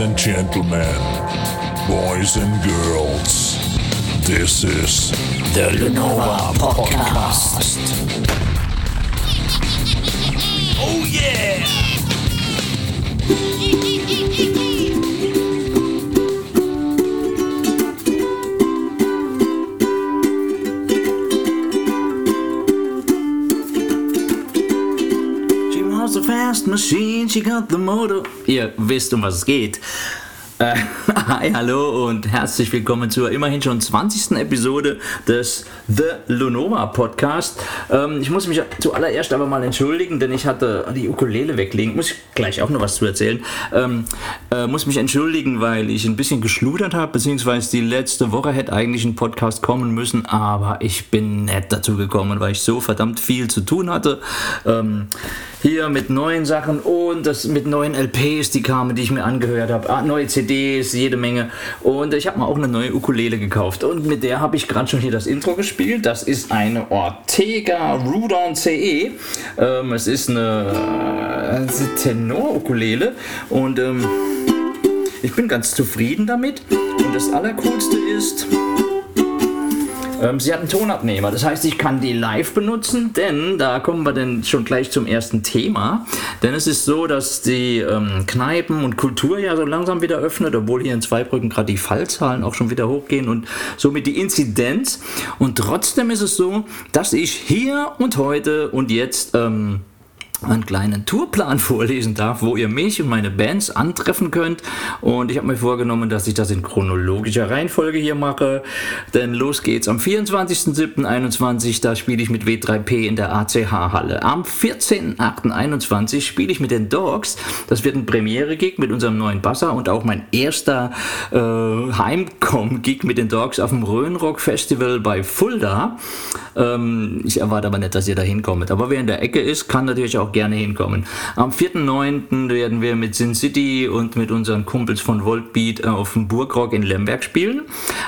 And gentlemen, boys and girls, this is The Lenova Podcast. Oh yeah! Machine, she got the motor. Ihr wisst, um was es geht. Äh, hi, hallo und herzlich willkommen zur immerhin schon 20. Episode des The Lunova Podcast. Ähm, ich muss mich zuallererst aber mal entschuldigen, denn ich hatte die Ukulele weglegen. Muss ich gleich auch noch was zu erzählen. Ähm, äh, muss mich entschuldigen, weil ich ein bisschen geschludert habe, beziehungsweise die letzte Woche hätte eigentlich ein Podcast kommen müssen, aber ich bin nicht dazu gekommen, weil ich so verdammt viel zu tun hatte. Ähm, hier mit neuen Sachen und das mit neuen LPs, die kamen, die ich mir angehört habe, ah, neue CDs, jede Menge. Und ich habe mir auch eine neue Ukulele gekauft und mit der habe ich gerade schon hier das Intro gespielt. Das ist eine Ortega Rudon CE. Ähm, es ist eine äh, Tenor-Ukulele und ähm, ich bin ganz zufrieden damit. Und das Allercoolste ist, ähm, sie hat einen Tonabnehmer, das heißt, ich kann die live benutzen, denn da kommen wir dann schon gleich zum ersten Thema. Denn es ist so, dass die ähm, Kneipen und Kultur ja so langsam wieder öffnet, obwohl hier in Zweibrücken gerade die Fallzahlen auch schon wieder hochgehen und somit die Inzidenz. Und trotzdem ist es so, dass ich hier und heute und jetzt ähm, einen kleinen Tourplan vorlesen darf, wo ihr mich und meine Bands antreffen könnt. Und ich habe mir vorgenommen, dass ich das in chronologischer Reihenfolge hier mache. Denn los geht's am 24.07.21, da spiele ich mit W3P in der ACH-Halle. Am 14.08.21 spiele ich mit den Dogs. Das wird ein Premiere-Gig mit unserem neuen Basser und auch mein erster äh, Heimkomm-Gig mit den Dogs auf dem Rhönrock Festival bei Fulda. Ähm, ich erwarte aber nicht, dass ihr da hinkommt. Aber wer in der Ecke ist, kann natürlich auch gerne hinkommen. Am 4.9. werden wir mit Sin City und mit unseren Kumpels von Voltbeat auf dem Burgrock in Lemberg spielen.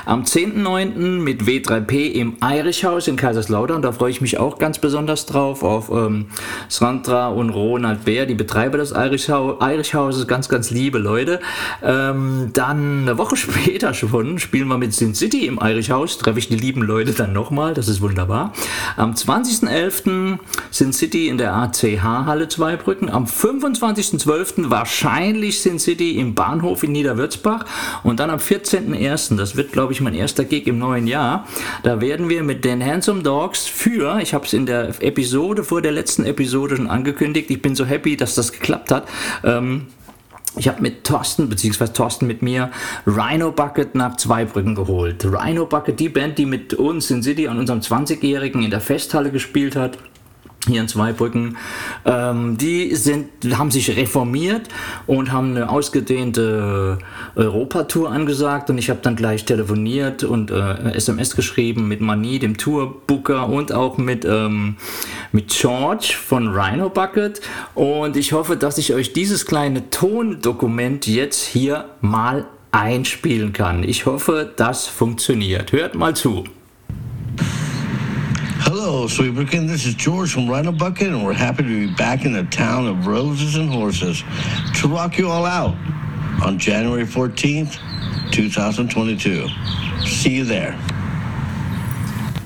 Am 10.9. mit W3P im Irish-Haus in Kaiserslautern. Da freue ich mich auch ganz besonders drauf. Auf ähm, Sandra und Ronald Bär, die Betreiber des Irish-Hauses. Ganz, ganz liebe Leute. Ähm, dann eine Woche später schon spielen wir mit Sin City im Irish-Haus. Treffe ich die lieben Leute dann nochmal. Das ist wunderbar. Am 20.11. Sin City in der ACH Halle Zweibrücken. Am 25.12. wahrscheinlich Sin City im Bahnhof in Niederwürzbach. Und dann am 14.01., das wird glaube ich mein erster Gig im neuen Jahr, da werden wir mit den Handsome Dogs für, ich habe es in der Episode, vor der letzten Episode schon angekündigt, ich bin so happy, dass das geklappt hat. Ähm, ich habe mit Thorsten, beziehungsweise Thorsten mit mir, Rhino Bucket nach Zweibrücken geholt. Rhino Bucket, die Band, die mit uns in City an unserem 20-Jährigen in der Festhalle gespielt hat hier in Zweibrücken, ähm, die sind, haben sich reformiert und haben eine ausgedehnte Europatour angesagt und ich habe dann gleich telefoniert und äh, SMS geschrieben mit Mani, dem Tourbooker und auch mit, ähm, mit George von Rhino Bucket und ich hoffe, dass ich euch dieses kleine Tondokument jetzt hier mal einspielen kann. Ich hoffe, das funktioniert. Hört mal zu. Hello, Sweetbricken. This is George from Rhino Bucket, and we're happy to be back in the town of roses and horses to rock you all out on January 14th, 2022. See you there.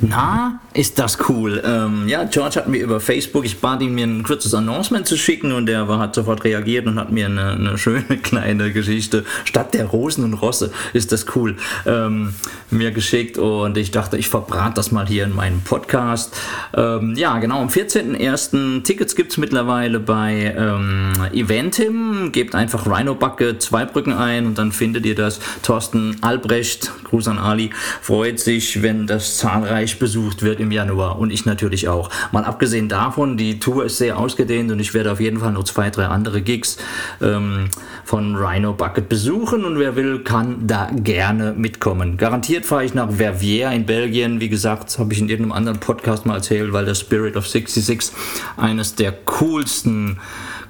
Na, ist das cool. Ähm, ja, George hat mir über Facebook, ich bat ihn mir ein kurzes Announcement zu schicken und er war, hat sofort reagiert und hat mir eine, eine, schöne kleine Geschichte, statt der Rosen und Rosse, ist das cool, ähm, mir geschickt und ich dachte, ich verbrate das mal hier in meinem Podcast. Ähm, ja, genau, am 14.01. Tickets gibt es mittlerweile bei ähm, Eventim, gebt einfach Rhino Bucket Zweibrücken ein und dann findet ihr das. Thorsten Albrecht, Gruß an Ali, freut sich, wenn das zahlreich besucht wird im Januar und ich natürlich auch. Mal abgesehen davon, die Tour ist sehr ausgedehnt und ich werde auf jeden Fall noch zwei, drei andere Gigs ähm, von Rhino Bucket besuchen und wer will, kann da gerne mitkommen. Garantiert fahre ich nach Verviers in Belgien. Wie gesagt, habe ich in irgendeinem anderen Podcast mal erzählt, weil der Spirit of 66 eines der coolsten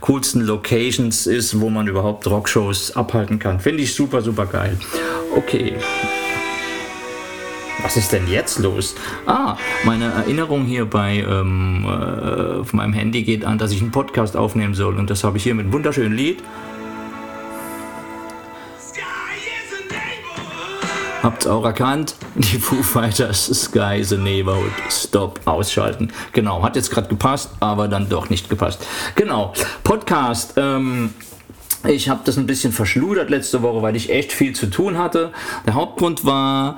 coolsten Locations ist, wo man überhaupt Rockshows abhalten kann. Finde ich super, super geil. Okay. Was ist denn jetzt los? Ah, meine Erinnerung hier bei ähm, äh, auf meinem Handy geht an, dass ich einen Podcast aufnehmen soll. Und das habe ich hier mit einem wunderschönen Lied. Habt's auch erkannt? Die Foo Fighters Sky is a Neighborhood. Stop, ausschalten. Genau, hat jetzt gerade gepasst, aber dann doch nicht gepasst. Genau, Podcast. Ähm, ich habe das ein bisschen verschludert letzte Woche, weil ich echt viel zu tun hatte. Der Hauptgrund war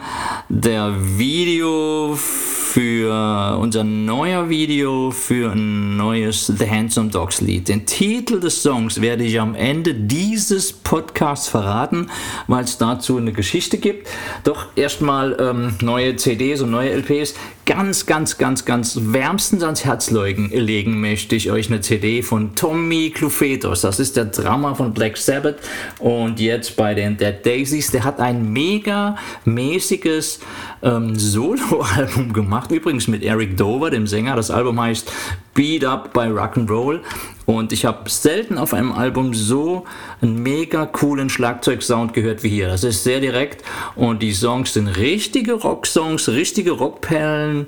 der Video für unser neuer Video für ein neues The Handsome Dogs Lied. Den Titel des Songs werde ich am Ende dieses Podcasts verraten, weil es dazu eine Geschichte gibt. Doch erstmal ähm, neue CDs und neue LPs. Ganz, ganz, ganz, ganz wärmstens ans Herz legen möchte ich euch eine CD von Tommy Clufetos. Das ist der Drummer von Black Sabbath und jetzt bei den Dead Daisies. Der hat ein mega mäßiges ähm, Solo-Album gemacht, übrigens mit Eric Dover, dem Sänger. Das Album heißt Beat Up by Rock'n'Roll und ich habe selten auf einem Album so einen mega coolen Schlagzeugsound gehört wie hier. Das ist sehr direkt und die Songs sind richtige Rocksongs, richtige Rockperlen,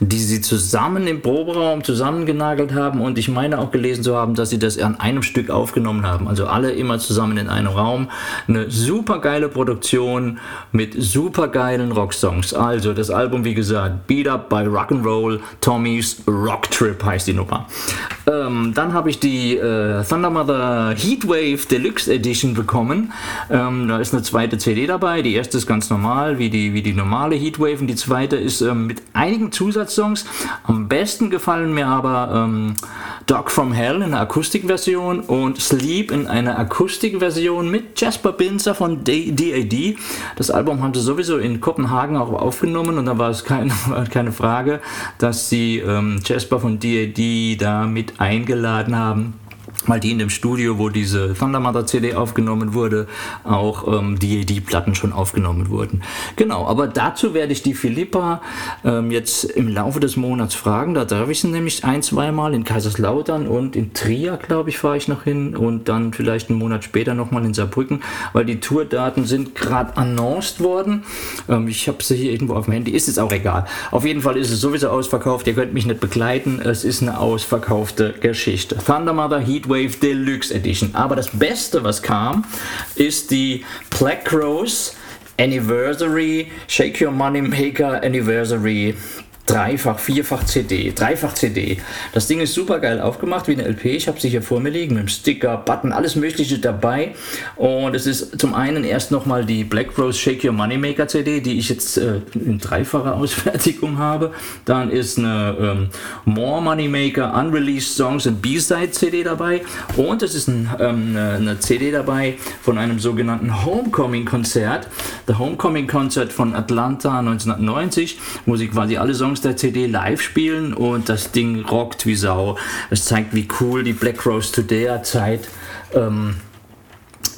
die sie zusammen im Proberaum zusammengenagelt haben und ich meine auch gelesen zu haben, dass sie das an einem Stück aufgenommen haben. Also alle immer zusammen in einem Raum. Eine super geile Produktion mit super geilen Rocksongs. Also das Album, wie gesagt, Beat Up by Rock'n'Roll, Tommy's Rock Trip heißt die Nummer. Ähm, dann habe ich die äh, Thunder Mother Heatwave Deluxe Edition bekommen. Ähm, da ist eine zweite CD dabei. Die erste ist ganz normal, wie die, wie die normale Heatwave. Und die zweite ist ähm, mit einigen Zusatzsongs. Am besten gefallen mir aber ähm, Dog from Hell in einer Akustikversion und Sleep in einer Akustikversion mit Jasper Binzer von DAD. Das Album haben sie sowieso in Kopenhagen auch aufgenommen und da war es keine, keine Frage, dass sie ähm, Jasper von DAD da mit eingeladen haben weil die in dem Studio, wo diese Thunder Mother CD aufgenommen wurde, auch ähm, die, die Platten schon aufgenommen wurden. Genau, aber dazu werde ich die Philippa ähm, jetzt im Laufe des Monats fragen. Da darf ich sie nämlich ein, zweimal in Kaiserslautern und in Trier, glaube ich, fahre ich noch hin und dann vielleicht einen Monat später nochmal in Saarbrücken, weil die Tourdaten sind gerade annonced worden. Ähm, ich habe sie hier irgendwo auf dem Handy, ist jetzt auch egal. Auf jeden Fall ist es sowieso ausverkauft, ihr könnt mich nicht begleiten, es ist eine ausverkaufte Geschichte. Thunder Mother Heatwave Deluxe Edition. Aber das Beste, was kam, ist die Black Rose Anniversary Shake Your Money Maker Anniversary dreifach, vierfach CD, dreifach CD. Das Ding ist super geil aufgemacht wie eine LP. Ich habe sie hier vor mir liegen mit dem Sticker, Button, alles Mögliche dabei. Und es ist zum einen erst nochmal die Black Rose Shake Your Moneymaker CD, die ich jetzt äh, in dreifacher Ausfertigung habe. Dann ist eine ähm, More Moneymaker Unreleased Songs und B-Side CD dabei. Und es ist ein, ähm, eine CD dabei von einem sogenannten Homecoming Konzert. The Homecoming Concert von Atlanta 1990, wo sie quasi alle Songs Songs der CD live spielen und das Ding rockt wie Sau. Es zeigt, wie cool die Black Rose zu der Zeit ähm,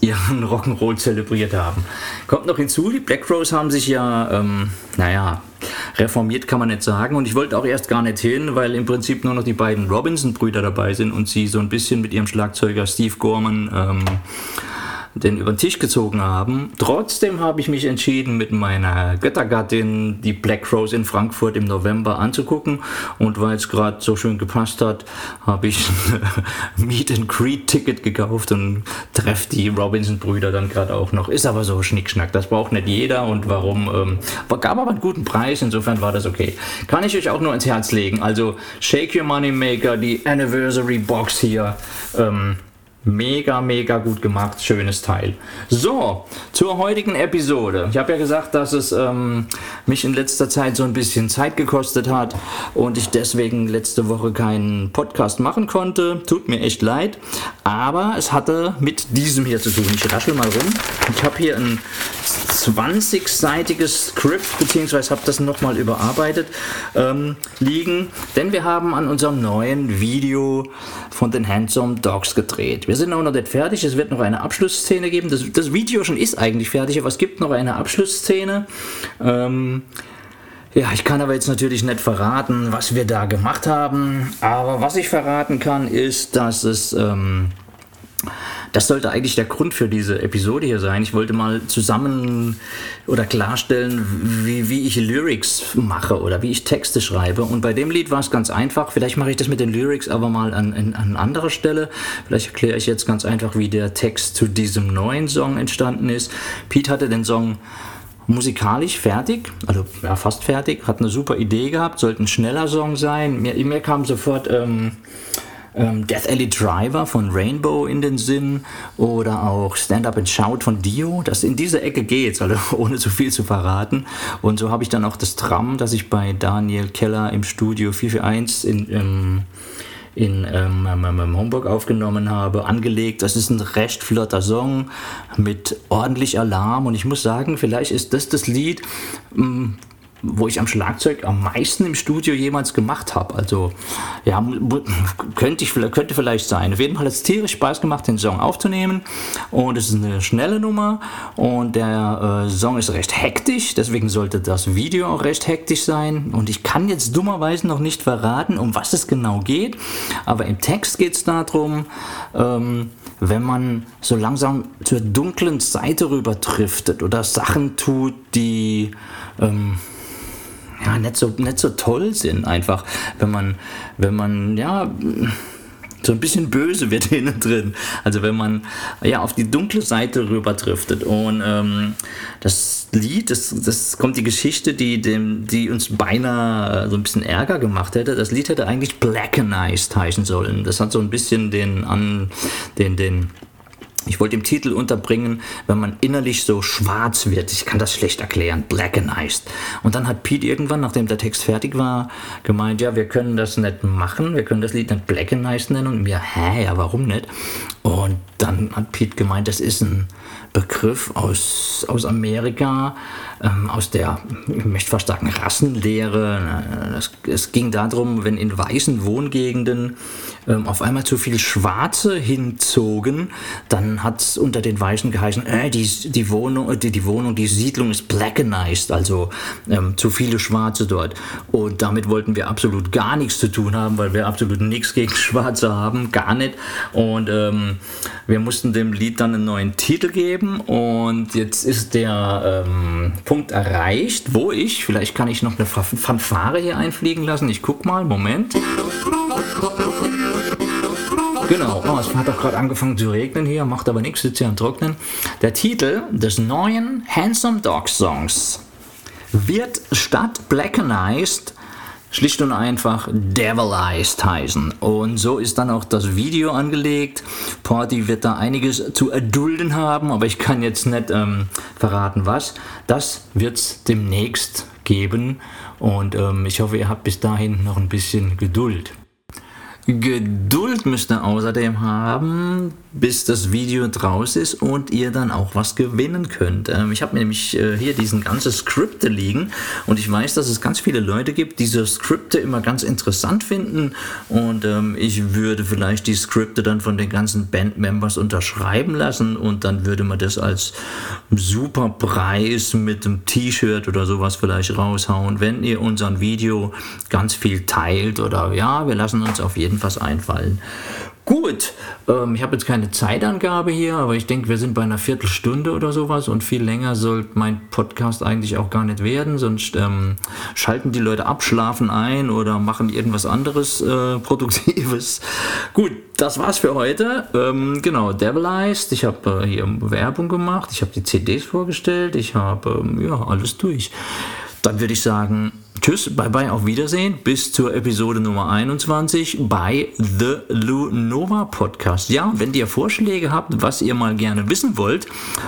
ihren Rock'n'Roll zelebriert haben. Kommt noch hinzu, die Black Rose haben sich ja, ähm, naja, reformiert kann man nicht sagen. Und ich wollte auch erst gar nicht hin, weil im Prinzip nur noch die beiden Robinson-Brüder dabei sind und sie so ein bisschen mit ihrem Schlagzeuger Steve Gorman ähm, den über den Tisch gezogen haben. Trotzdem habe ich mich entschieden, mit meiner Göttergattin die Black Rose in Frankfurt im November anzugucken. Und weil es gerade so schön gepasst hat, habe ich ein Meet and Greet Ticket gekauft und treffe die Robinson-Brüder dann gerade auch noch. Ist aber so Schnickschnack, das braucht nicht jeder und warum? Ähm, gab aber einen guten Preis, insofern war das okay. Kann ich euch auch nur ins Herz legen. Also Shake Your Money Maker, die Anniversary Box hier. Ähm, Mega, mega gut gemacht, schönes Teil. So, zur heutigen Episode. Ich habe ja gesagt, dass es ähm, mich in letzter Zeit so ein bisschen Zeit gekostet hat und ich deswegen letzte Woche keinen Podcast machen konnte. Tut mir echt leid, aber es hatte mit diesem hier zu tun. Ich raschel mal rum. Ich habe hier ein 20-seitiges Skript, beziehungsweise habe das nochmal überarbeitet, ähm, liegen, denn wir haben an unserem neuen Video von den Handsome Dogs gedreht. Wir sind auch noch nicht fertig, es wird noch eine Abschlussszene geben. Das, das Video schon ist eigentlich fertig, aber es gibt noch eine Abschlussszene. Ähm, ja, ich kann aber jetzt natürlich nicht verraten, was wir da gemacht haben, aber was ich verraten kann, ist, dass es... Ähm, das sollte eigentlich der Grund für diese Episode hier sein. Ich wollte mal zusammen oder klarstellen, wie, wie ich Lyrics mache oder wie ich Texte schreibe. Und bei dem Lied war es ganz einfach. Vielleicht mache ich das mit den Lyrics aber mal an, an, an anderer Stelle. Vielleicht erkläre ich jetzt ganz einfach, wie der Text zu diesem neuen Song entstanden ist. Pete hatte den Song musikalisch fertig, also ja, fast fertig, hat eine super Idee gehabt, sollte ein schneller Song sein. Mir, mir kam sofort ähm, ähm, Death Alley Driver von Rainbow in den Sinn oder auch Stand Up and Shout von Dio, das in diese Ecke geht, also ohne zu viel zu verraten. Und so habe ich dann auch das Tram, das ich bei Daniel Keller im Studio 441 in, ähm, in ähm, ähm, ähm, Homburg aufgenommen habe, angelegt. Das ist ein recht flotter Song mit ordentlich Alarm und ich muss sagen, vielleicht ist das das Lied, ähm, wo ich am Schlagzeug am meisten im Studio jemals gemacht habe. Also ja, könnte, ich, könnte vielleicht sein. Auf jeden Fall hat es tierisch Spaß gemacht, den Song aufzunehmen. Und es ist eine schnelle Nummer und der äh, Song ist recht hektisch, deswegen sollte das Video auch recht hektisch sein. Und ich kann jetzt dummerweise noch nicht verraten, um was es genau geht. Aber im Text geht es darum, ähm, wenn man so langsam zur dunklen Seite rüber driftet oder Sachen tut, die ähm, ja, nicht so, nicht so toll sind, einfach, wenn man, wenn man, ja, so ein bisschen böse wird innen drin. Also wenn man ja auf die dunkle Seite rüber driftet. Und ähm, das Lied, das, das kommt die Geschichte, die, dem, die uns beinahe so ein bisschen Ärger gemacht hätte. Das Lied hätte eigentlich Blackenized heißen sollen. Das hat so ein bisschen den, an, den, den ich wollte im Titel unterbringen, wenn man innerlich so schwarz wird. Ich kann das schlecht erklären. Blackenized. Und dann hat Pete irgendwann, nachdem der Text fertig war, gemeint, ja, wir können das nicht machen. Wir können das Lied nicht Blackenized nennen. Und mir, hä, ja, warum nicht? Und dann hat Pete gemeint, das ist ein Begriff aus, aus Amerika, ähm, aus der, ich möchte fast sagen, Rassenlehre. Es, es ging darum, wenn in weißen Wohngegenden ähm, auf einmal zu viel Schwarze hinzogen, dann hat es unter den Weißen geheißen, äh, die, die, Wohnung, die, die Wohnung, die Siedlung ist blackenized, also ähm, zu viele Schwarze dort. Und damit wollten wir absolut gar nichts zu tun haben, weil wir absolut nichts gegen Schwarze haben, gar nicht. Und ähm, wir mussten dem Lied dann einen neuen Titel geben und jetzt ist der ähm, Punkt erreicht, wo ich, vielleicht kann ich noch eine Fanfare hier einfliegen lassen. Ich guck mal, Moment. Genau, oh, es hat doch gerade angefangen zu regnen hier, macht aber nichts, sitzt hier am Trocknen. Der Titel des neuen Handsome Dog Songs wird statt Blackenized schlicht und einfach Devilized heißen. Und so ist dann auch das Video angelegt. Party wird da einiges zu erdulden haben, aber ich kann jetzt nicht ähm, verraten, was. Das wird es demnächst geben und ähm, ich hoffe, ihr habt bis dahin noch ein bisschen Geduld. Geduld müsst ihr außerdem haben, bis das Video draus ist und ihr dann auch was gewinnen könnt. Ähm, ich habe nämlich äh, hier diesen ganzen Skripte liegen und ich weiß, dass es ganz viele Leute gibt, die diese Skripte immer ganz interessant finden und ähm, ich würde vielleicht die Skripte dann von den ganzen Bandmembers unterschreiben lassen und dann würde man das als super Preis mit einem T-Shirt oder sowas vielleicht raushauen, wenn ihr unseren Video ganz viel teilt oder ja, wir lassen uns auf jeden Fall was einfallen. Gut, ähm, ich habe jetzt keine Zeitangabe hier, aber ich denke, wir sind bei einer Viertelstunde oder sowas und viel länger soll mein Podcast eigentlich auch gar nicht werden, sonst ähm, schalten die Leute ab, schlafen ein oder machen irgendwas anderes äh, Produktives. Gut, das war's für heute. Ähm, genau, Devilized, ich habe äh, hier Werbung gemacht, ich habe die CDs vorgestellt, ich habe ähm, ja alles durch. Dann würde ich sagen, Tschüss, bye bye, auf Wiedersehen. Bis zur Episode Nummer 21 bei The Lunova Podcast. Ja, wenn ihr Vorschläge habt, was ihr mal gerne wissen wollt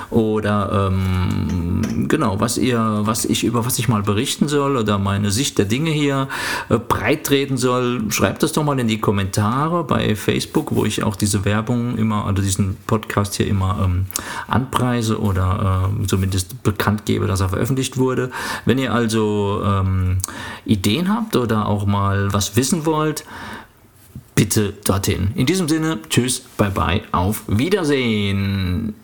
oder ähm, genau, was ihr, was ich über was ich mal berichten soll oder meine Sicht der Dinge hier äh, breit treten soll, schreibt das doch mal in die Kommentare bei Facebook, wo ich auch diese Werbung immer oder diesen Podcast hier immer ähm, anpreise oder äh, zumindest bekannt gebe, dass er veröffentlicht wurde. Wenn ihr also Ideen habt oder auch mal was wissen wollt, bitte dorthin. In diesem Sinne, tschüss, bye bye, auf Wiedersehen.